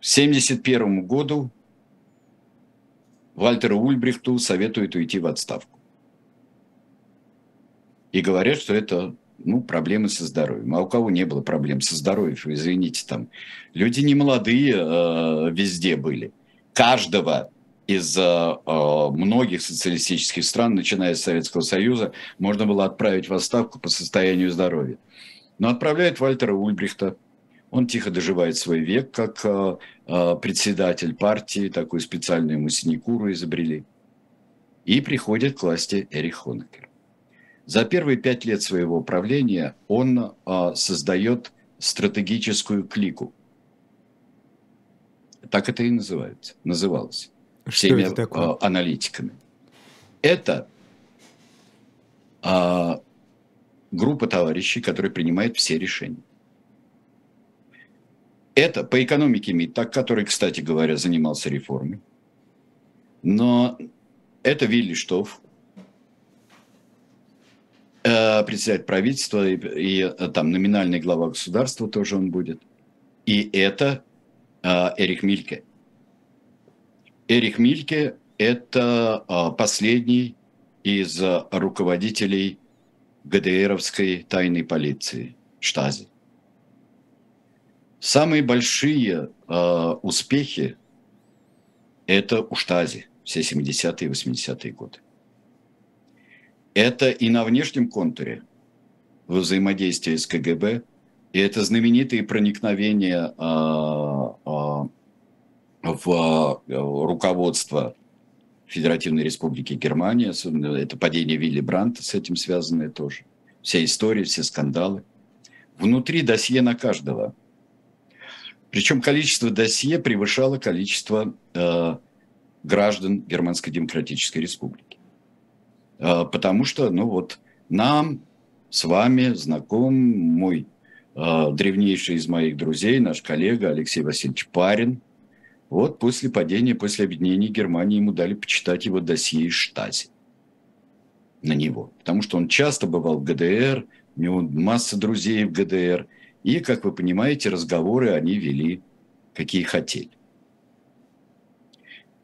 S2: 1971 году Вальтеру Ульбрихту советуют уйти в отставку. И говорят, что это ну, проблемы со здоровьем. А у кого не было проблем со здоровьем, извините, там люди не молодые э, везде были. Каждого из э, э, многих социалистических стран, начиная с Советского Союза, можно было отправить в отставку по состоянию здоровья. Но отправляют Вальтера Ульбрихта – он тихо доживает свой век как э, э, председатель партии, такую специальную ему синекуру изобрели. И приходит к власти Эрих Хонекер. За первые пять лет своего правления он э, создает стратегическую клику. Так это и называется, называлось всеми это такое? аналитиками. Это группа товарищей, которые принимают все решения. Это по экономике МИД, так, который, кстати говоря, занимался реформой. Но это Вилли Штоф. Э, председатель правительства и, и там номинальный глава государства тоже он будет. И это Эрих Мильке. Эрих Мильке – это последний из руководителей ГДРовской тайной полиции, Штази. Самые большие э, успехи – это у Штази, все 70-е и 80-е годы. Это и на внешнем контуре во взаимодействии с КГБ, и это знаменитые проникновения э, в э, руководство Федеративной Республики Германия, особенно это падение Вилли Бранта с этим связанное тоже. Вся история, все скандалы. Внутри досье на каждого. Причем количество досье превышало количество э, граждан Германской Демократической Республики. Э, потому что, ну вот, нам с вами знаком мой э, древнейший из моих друзей, наш коллега Алексей Васильевич Парин – вот после падения, после объединения Германии ему дали почитать его досье из Штази на него. Потому что он часто бывал в ГДР, у него масса друзей в ГДР. И, как вы понимаете, разговоры они вели, какие хотели.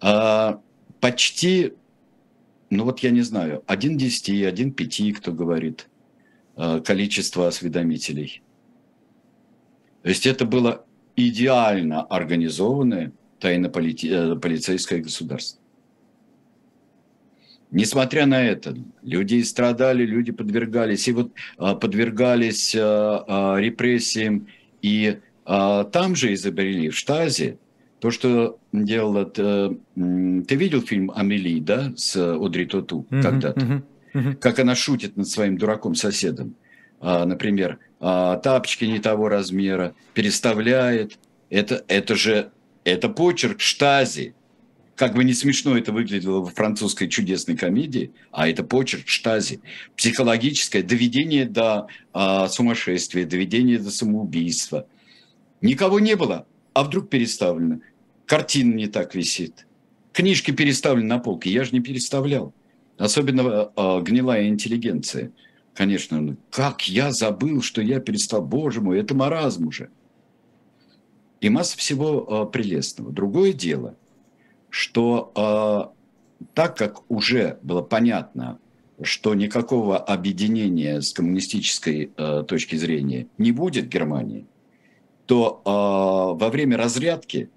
S2: А почти, ну вот я не знаю, один десяти, один пяти, кто говорит, а, количество осведомителей. То есть это было идеально организованное тайно-полицейское э, государство. Несмотря на это, люди страдали, люди подвергались, и вот а, подвергались а, а, репрессиям, и там же изобрели в Штазе то, что делала... Ты, ты видел фильм «Амели», да, с Одри Тоту mm-hmm, когда-то? Mm-hmm, mm-hmm. Как она шутит над своим дураком-соседом. Например, тапочки не того размера, переставляет. Это, это же это почерк Штази. Как бы не смешно это выглядело во французской чудесной комедии, а это почерк Штази. Психологическое доведение до а, сумасшествия, доведение до самоубийства. Никого не было, а вдруг переставлено. Картина не так висит. Книжки переставлены на полке. Я же не переставлял. Особенно а, гнилая интеллигенция. Конечно, ну, как я забыл, что я перестал. Боже мой, это маразм уже и масса всего э, прелестного. Другое дело, что э, так как уже было понятно, что никакого объединения с коммунистической э, точки зрения не будет в Германии, то во время разрядки,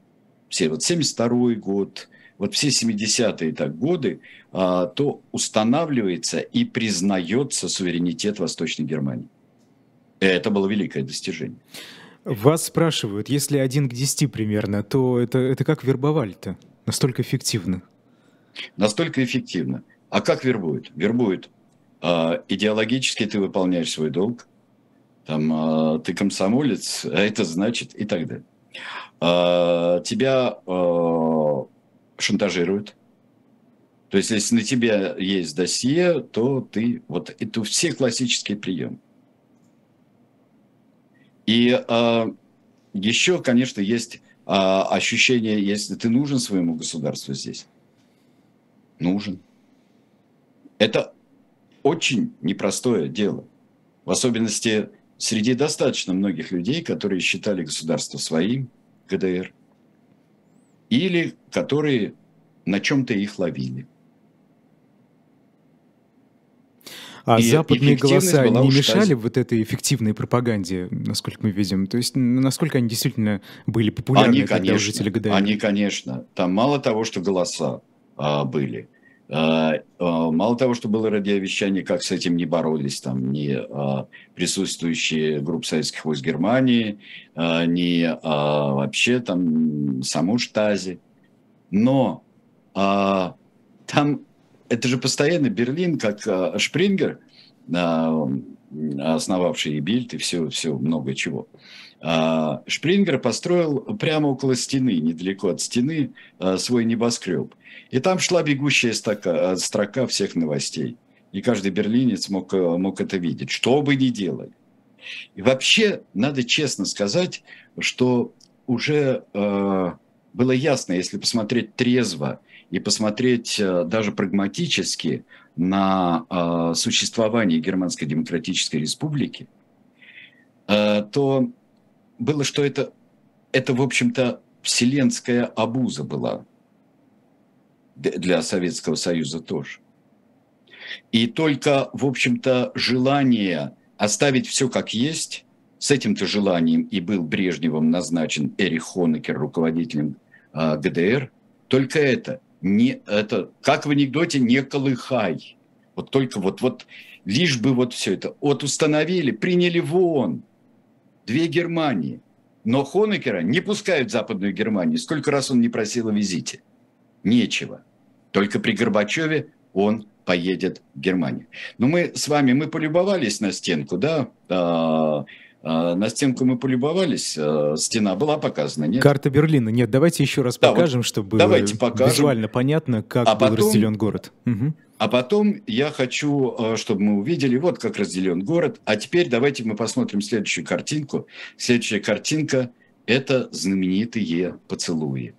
S2: все вот 72 год, вот все 70-е так годы, то устанавливается и признается суверенитет Восточной Германии. Это было великое достижение.
S1: Вас спрашивают, если один к десяти примерно, то это, это как вербовали-то? Настолько эффективно?
S2: Настолько эффективно. А как вербуют? Вербуют. Э, идеологически ты выполняешь свой долг, там, э, ты комсомолец, а это значит и так далее. Э, тебя э, шантажируют. То есть, если на тебя есть досье, то ты... Вот это все классические приемы. И э, еще, конечно, есть э, ощущение, если ты нужен своему государству здесь. Нужен. Это очень непростое дело. В особенности среди достаточно многих людей, которые считали государство своим, ГДР, или которые на чем-то их ловили.
S1: А и западные голоса не мешали вот этой эффективной пропаганде, насколько мы видим? То есть насколько они действительно были популярны
S2: они, конечно, у жителей ГДР? Они, конечно. Там мало того, что голоса а, были, а, а, мало того, что было радиовещание, как с этим не боролись, там, ни а, присутствующие группы советских войск Германии, а, ни а, вообще там саму Штази. Но а, там это же постоянно Берлин, как а, Шпрингер, а, основавший Бильд и все, все много чего. А, Шпрингер построил прямо около стены, недалеко от стены, свой небоскреб. И там шла бегущая строка, строка всех новостей. И каждый берлинец мог, мог это видеть, что бы ни делали. И вообще, надо честно сказать, что уже было ясно, если посмотреть трезво и посмотреть э, даже прагматически на э, существование Германской Демократической Республики, э, то было, что это, это в общем-то, вселенская обуза была для Советского Союза тоже. И только, в общем-то, желание оставить все как есть, с этим-то желанием и был Брежневым назначен Эрих Хонекер руководителем э, ГДР, только это, не, это, как в анекдоте, не колыхай. Вот только вот, вот лишь бы вот все это. Вот установили, приняли вон две Германии. Но Хонекера не пускают в Западную Германию. Сколько раз он не просил о визите? Нечего. Только при Горбачеве он поедет в Германию. Но мы с вами, мы полюбовались на стенку, да, на стенку мы полюбовались, а, стена была показана, нет?
S1: Карта Берлина, нет, давайте еще раз да, покажем, вот чтобы давайте покажем. визуально понятно, как а был потом, разделен город. Угу.
S2: А потом я хочу, чтобы мы увидели, вот как разделен город. А теперь давайте мы посмотрим следующую картинку. Следующая картинка – это знаменитые поцелуи.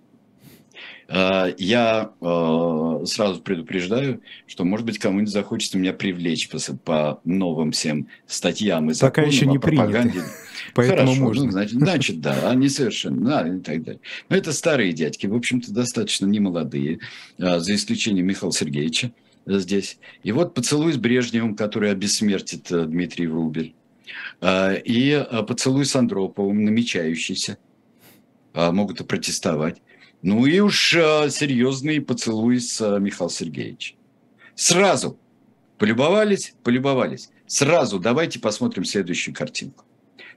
S2: Э, я э, сразу предупреждаю, что, может быть, кому-нибудь захочется меня привлечь по, по новым всем статьям и
S1: законам Пока еще не принято.
S2: Поэтому Хорошо, можно. Ну, значит, значит, да, они совершенно, да, и так далее. Но это старые дядьки, в общем-то, достаточно немолодые, э, за исключением Михаила Сергеевича здесь. И вот поцелуй с Брежневым, который обессмертит Дмитрий Врубель. И поцелуй с Андроповым, намечающийся. Могут и протестовать. Ну и уж э, серьезный поцелуй с э, Михаилом Сергеевичем. Сразу полюбовались, полюбовались. Сразу давайте посмотрим следующую картинку.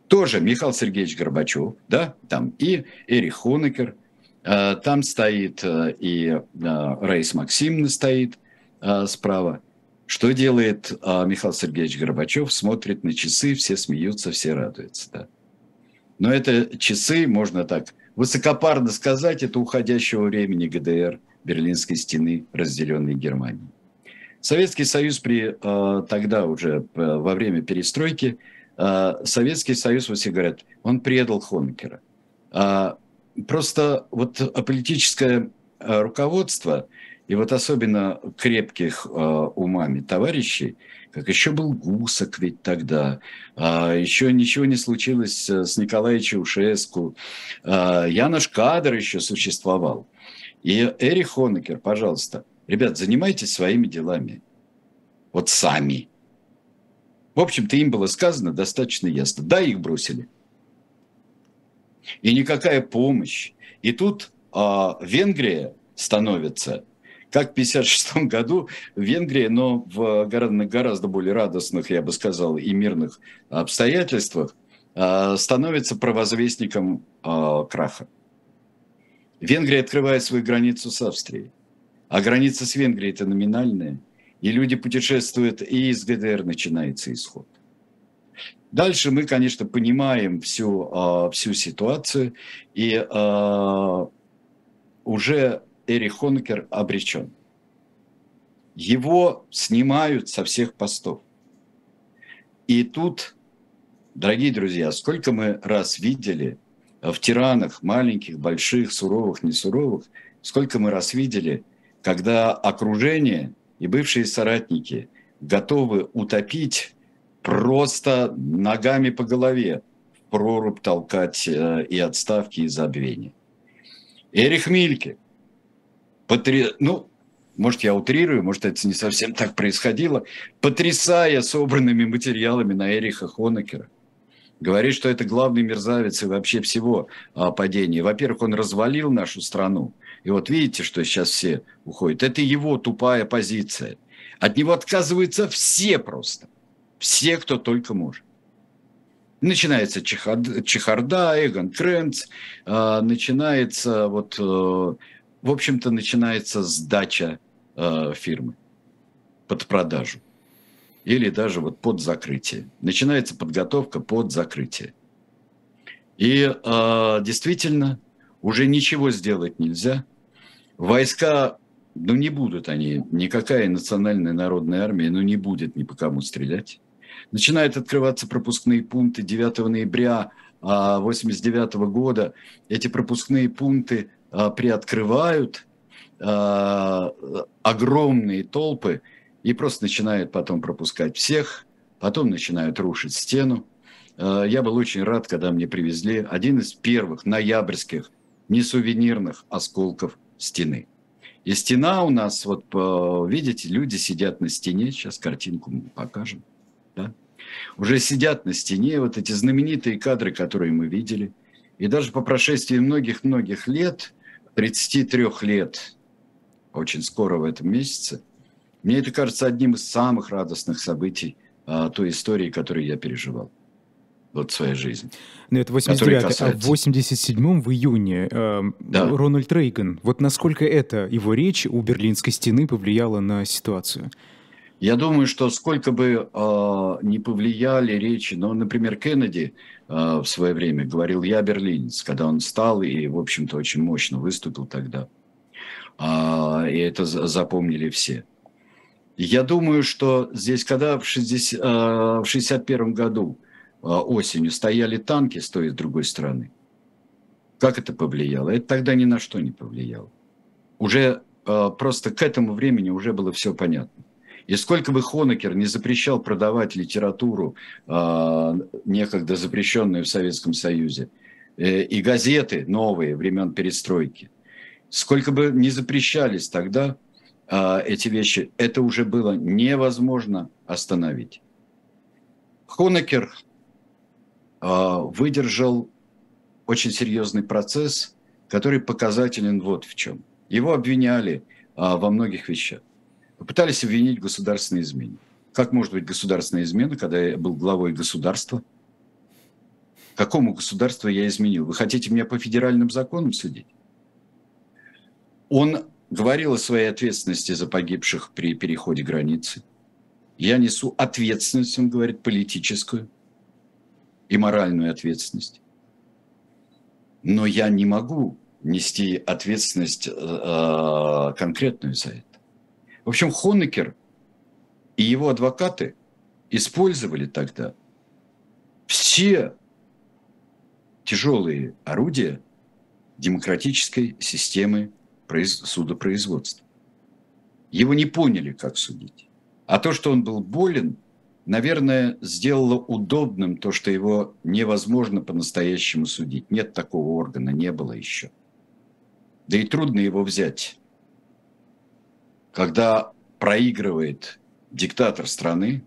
S2: Тоже Михаил Сергеевич Горбачев, да, там и Эрих Хонекер, э, там стоит и Раис Максимовна стоит справа. Что делает Михаил Сергеевич Горбачев? Смотрит на часы, все смеются, все радуются, да. Но это часы, можно так высокопарно сказать, это уходящего времени ГДР, Берлинской стены, разделенной Германией. Советский Союз при, э, тогда уже э, во время перестройки, э, Советский Союз, вот все говорят, он предал Хонекера. Просто вот политическое руководство и вот особенно крепких умами товарищей – как еще был Гусак ведь тогда, а, еще ничего не случилось с Николаем Чаушеску, а, Янош Кадр еще существовал. И Эрих Хонекер, пожалуйста, ребят, занимайтесь своими делами. Вот сами. В общем-то, им было сказано достаточно ясно. Да, их бросили. И никакая помощь. И тут а, Венгрия становится как в 1956 году в Венгрии, но в гораздо, гораздо более радостных, я бы сказал, и мирных обстоятельствах, а, становится провозвестником а, краха. Венгрия открывает свою границу с Австрией, а граница с Венгрией – это номинальная, и люди путешествуют, и из ГДР начинается исход. Дальше мы, конечно, понимаем всю, а, всю ситуацию, и уже Эрих Хонекер обречен. Его снимают со всех постов. И тут, дорогие друзья, сколько мы раз видели в тиранах, маленьких, больших, суровых, несуровых, сколько мы раз видели, когда окружение и бывшие соратники готовы утопить просто ногами по голове, в прорубь толкать э, и отставки, и забвения. Эрих Мильке – потри... ну, может, я утрирую, может, это не совсем так происходило, потрясая собранными материалами на Эриха Хонекера. Говорит, что это главный мерзавец и вообще всего а, падения. Во-первых, он развалил нашу страну. И вот видите, что сейчас все уходят. Это его тупая позиция. От него отказываются все просто. Все, кто только может. Начинается чехарда, чехарда Эгон Кренц, а, начинается вот э, в общем-то, начинается сдача э, фирмы под продажу или даже вот под закрытие. Начинается подготовка под закрытие. И э, действительно уже ничего сделать нельзя. Войска, ну не будут они, никакая национальная народная армия, ну не будет ни по кому стрелять. Начинают открываться пропускные пункты 9 ноября 1989 года. Эти пропускные пункты приоткрывают огромные толпы и просто начинают потом пропускать всех, потом начинают рушить стену. Я был очень рад, когда мне привезли один из первых ноябрьских несувенирных осколков стены. И стена у нас, вот видите, люди сидят на стене, сейчас картинку мы покажем, да? уже сидят на стене, вот эти знаменитые кадры, которые мы видели. И даже по прошествии многих-многих лет, 33 лет, очень скоро в этом месяце, мне это кажется одним из самых радостных событий а, той истории, которую я переживал вот в своей жизни.
S1: Ну, это 89 а в 87-м в июне э, да. Рональд Рейган. Вот насколько это его речь у Берлинской стены повлияла на ситуацию?
S2: Я думаю, что сколько бы э, не повлияли речи, но, например, Кеннеди в свое время говорил «я берлинец», когда он стал и, в общем-то, очень мощно выступил тогда. Э, и это запомнили все. Я думаю, что здесь, когда в, 60, э, в 61 году а, осенью стояли танки с той и с другой стороны. Как это повлияло? Это тогда ни на что не повлияло. Уже а, просто к этому времени уже было все понятно. И сколько бы Хонекер не запрещал продавать литературу, э, некогда запрещенную в Советском Союзе, э, и газеты новые времен перестройки, сколько бы не запрещались тогда э, эти вещи, это уже было невозможно остановить. Хонекер а, выдержал очень серьезный процесс, который показателен вот в чем. Его обвиняли а, во многих вещах. Попытались обвинить государственной измене. Как может быть государственная измена, когда я был главой государства? Какому государству я изменил? Вы хотите меня по федеральным законам судить? Он говорил о своей ответственности за погибших при переходе границы. Я несу ответственность, он говорит, политическую и моральную ответственность. Но я не могу нести ответственность э, конкретную за это. В общем, Хонекер и его адвокаты использовали тогда все тяжелые орудия демократической системы судопроизводства. Его не поняли, как судить. А то, что он был болен, наверное, сделало удобным то, что его невозможно по-настоящему судить. Нет такого органа, не было еще. Да и трудно его взять. Когда проигрывает диктатор страны,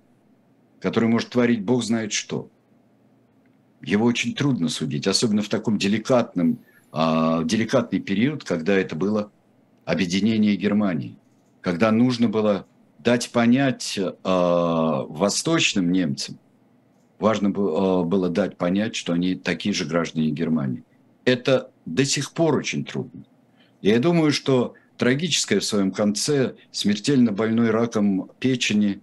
S2: который может творить бог знает что, его очень трудно судить, особенно в таком деликатном, э, деликатный период, когда это было объединение Германии, когда нужно было дать понять э, восточным немцам, важно было, э, было дать понять, что они такие же граждане Германии. Это до сих пор очень трудно. Я думаю, что трагическое в своем конце, смертельно больной раком печени,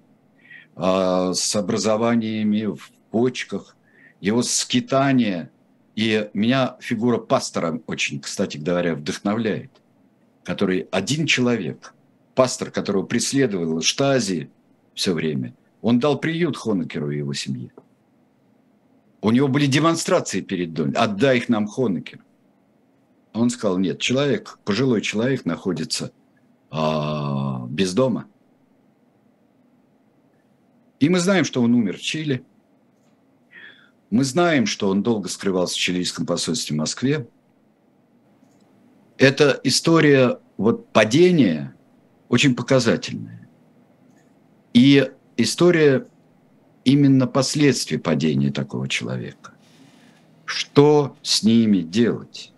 S2: э, с образованиями в почках, его скитание, и меня фигура пастора очень, кстати говоря, вдохновляет, который один человек – пастор, которого преследовал Штази все время, он дал приют Хонекеру и его семье. У него были демонстрации перед домом. Отдай их нам, Хонекер. Он сказал, нет, человек, пожилой человек находится а, без дома. И мы знаем, что он умер в Чили. Мы знаем, что он долго скрывался в чилийском посольстве в Москве. Это история вот падения очень показательная. И история именно последствий падения такого человека. Что с ними делать?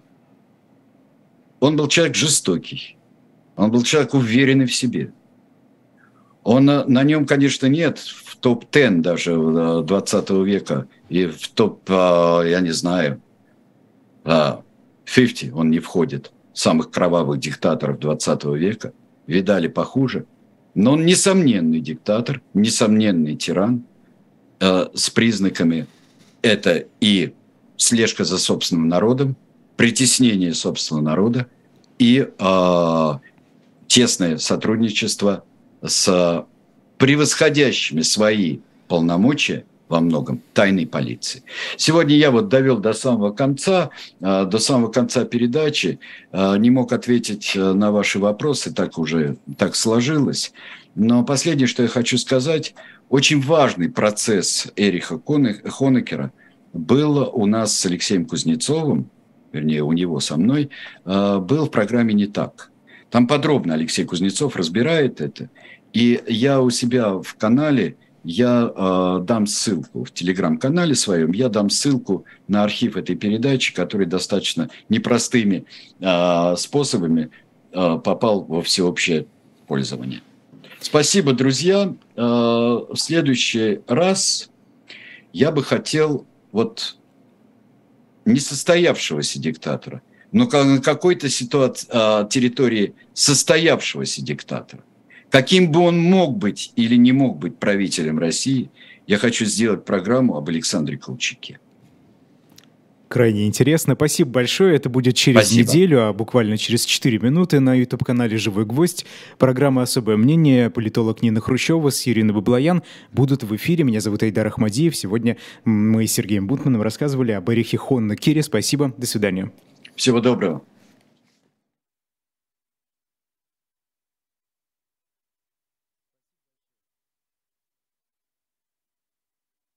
S2: Он был человек жестокий, он был человек уверенный в себе. Он, на нем, конечно, нет в топ-10 даже 20 века и в топ, а, я не знаю, 50 а, он не входит, самых кровавых диктаторов 20 века – видали похуже. Но он несомненный диктатор, несомненный тиран э, с признаками это и слежка за собственным народом, притеснение собственного народа и э, тесное сотрудничество с превосходящими свои полномочия во многом тайной полиции. Сегодня я вот довел до самого конца, а, до самого конца передачи, а, не мог ответить э, на ваши вопросы, так уже так сложилось. Но последнее, что я хочу сказать, очень важный процесс Эриха Хонекера был у нас с Алексеем Кузнецовым, вернее, у него со мной, а, был в программе «Не так». Там подробно Алексей Кузнецов разбирает это. И я у себя в канале, я э, дам ссылку в телеграм-канале своем, я дам ссылку на архив этой передачи, который достаточно непростыми э, способами э, попал во всеобщее пользование. Спасибо, друзья. Э, в следующий раз я бы хотел вот несостоявшегося диктатора, но на какой-то ситуации, территории состоявшегося диктатора. Каким бы он мог быть или не мог быть правителем России, я хочу сделать программу об Александре Колчаке.
S1: Крайне интересно. Спасибо большое. Это будет через Спасибо. неделю, а буквально через 4 минуты на YouTube-канале «Живой гвоздь». Программа «Особое мнение». Политолог Нина Хрущева с Ириной Баблоян будут в эфире. Меня зовут Айдар Ахмадиев. Сегодня мы с Сергеем Бутманом рассказывали об Эрихе Хонна Кире. Спасибо. До свидания.
S2: Всего доброго.